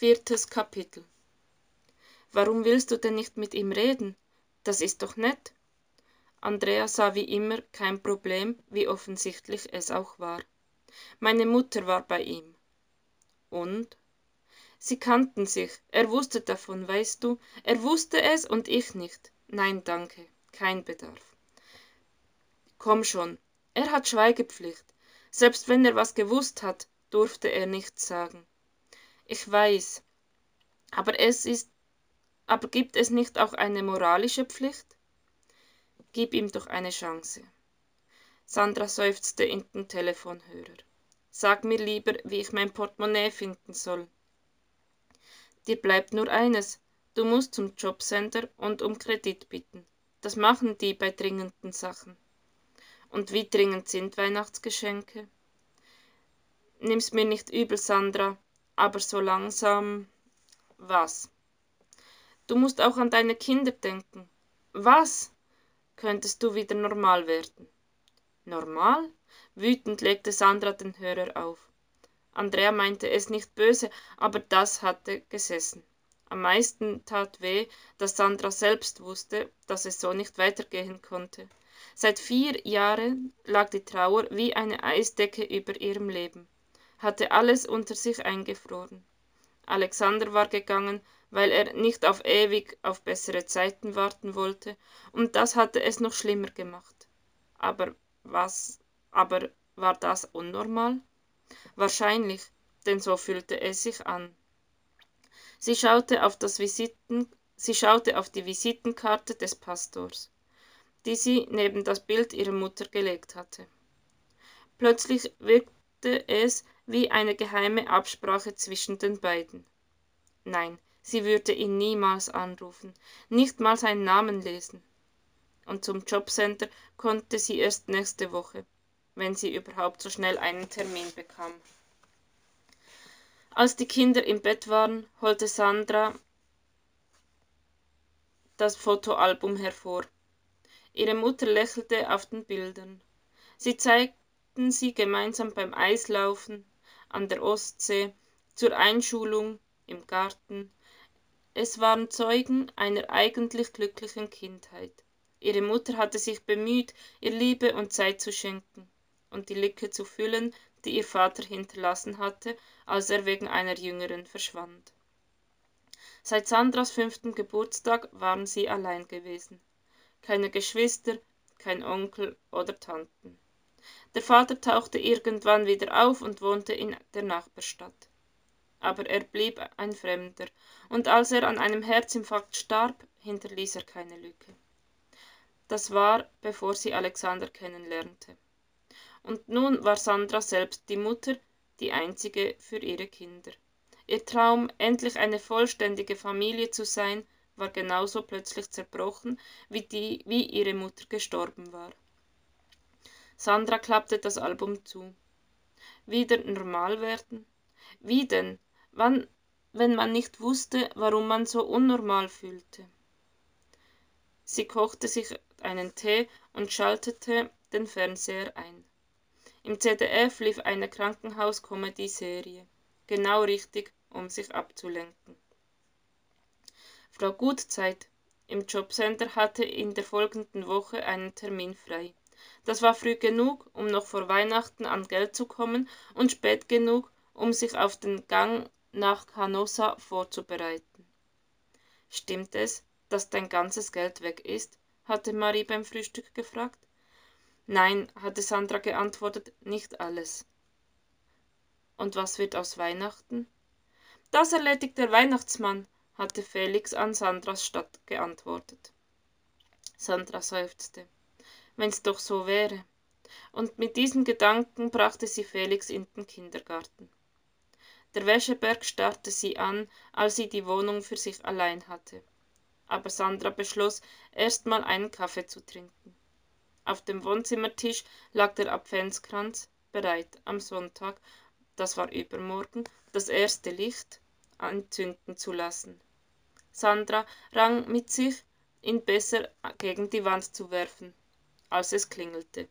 Viertes Kapitel Warum willst du denn nicht mit ihm reden? Das ist doch nett. Andrea sah wie immer kein Problem, wie offensichtlich es auch war. Meine Mutter war bei ihm. Und? Sie kannten sich, er wusste davon, weißt du, er wusste es und ich nicht. Nein, danke, kein Bedarf. Komm schon, er hat Schweigepflicht. Selbst wenn er was gewusst hat, durfte er nichts sagen. Ich weiß, aber es ist, aber gibt es nicht auch eine moralische Pflicht? Gib ihm doch eine Chance. Sandra seufzte in den Telefonhörer. Sag mir lieber, wie ich mein Portemonnaie finden soll. Dir bleibt nur eines. Du musst zum Jobcenter und um Kredit bitten. Das machen die bei dringenden Sachen. Und wie dringend sind Weihnachtsgeschenke? Nimm's mir nicht übel, Sandra, aber so langsam. Was? Du musst auch an deine Kinder denken. Was? Könntest du wieder normal werden? Normal? Wütend legte Sandra den Hörer auf. Andrea meinte es nicht böse, aber das hatte gesessen. Am meisten tat weh, dass Sandra selbst wusste, dass es so nicht weitergehen konnte. Seit vier Jahren lag die Trauer wie eine Eisdecke über ihrem Leben, hatte alles unter sich eingefroren. Alexander war gegangen, weil er nicht auf ewig auf bessere Zeiten warten wollte, und das hatte es noch schlimmer gemacht. Aber was, aber war das unnormal? Wahrscheinlich, denn so fühlte es sich an. Sie schaute auf, das Visiten, sie schaute auf die Visitenkarte des Pastors, die sie neben das Bild ihrer Mutter gelegt hatte. Plötzlich wirkte es wie eine geheime Absprache zwischen den beiden. Nein, sie würde ihn niemals anrufen, nicht mal seinen Namen lesen. Und zum Jobcenter konnte sie erst nächste Woche wenn sie überhaupt so schnell einen Termin bekam. Als die Kinder im Bett waren, holte Sandra das Fotoalbum hervor. Ihre Mutter lächelte auf den Bildern. Sie zeigten sie gemeinsam beim Eislaufen, an der Ostsee, zur Einschulung, im Garten. Es waren Zeugen einer eigentlich glücklichen Kindheit. Ihre Mutter hatte sich bemüht, ihr Liebe und Zeit zu schenken und die Lücke zu füllen, die ihr Vater hinterlassen hatte, als er wegen einer Jüngeren verschwand. Seit Sandras fünften Geburtstag waren sie allein gewesen. Keine Geschwister, kein Onkel oder Tanten. Der Vater tauchte irgendwann wieder auf und wohnte in der Nachbarstadt. Aber er blieb ein Fremder, und als er an einem Herzinfarkt starb, hinterließ er keine Lücke. Das war, bevor sie Alexander kennenlernte. Und nun war Sandra selbst die Mutter, die einzige für ihre Kinder. Ihr Traum, endlich eine vollständige Familie zu sein, war genauso plötzlich zerbrochen, wie, die, wie ihre Mutter gestorben war. Sandra klappte das Album zu. Wieder normal werden? Wie denn? Wann, wenn man nicht wusste, warum man so unnormal fühlte? Sie kochte sich einen Tee und schaltete den Fernseher ein. Im ZDF lief eine Krankenhaus-Comedy-Serie. Genau richtig, um sich abzulenken. Frau Gutzeit im Jobcenter hatte in der folgenden Woche einen Termin frei. Das war früh genug, um noch vor Weihnachten an Geld zu kommen und spät genug, um sich auf den Gang nach Canossa vorzubereiten. Stimmt es, dass dein ganzes Geld weg ist? hatte Marie beim Frühstück gefragt. Nein, hatte Sandra geantwortet, nicht alles. Und was wird aus Weihnachten? Das erledigt der Weihnachtsmann, hatte Felix an Sandras Stadt geantwortet. Sandra seufzte. Wenn's doch so wäre. Und mit diesen Gedanken brachte sie Felix in den Kindergarten. Der Wäscheberg starrte sie an, als sie die Wohnung für sich allein hatte. Aber Sandra beschloss, erst mal einen Kaffee zu trinken. Auf dem Wohnzimmertisch lag der Adventskranz, bereit, am Sonntag, das war übermorgen, das erste Licht anzünden zu lassen. Sandra rang mit sich, ihn besser gegen die Wand zu werfen, als es klingelte.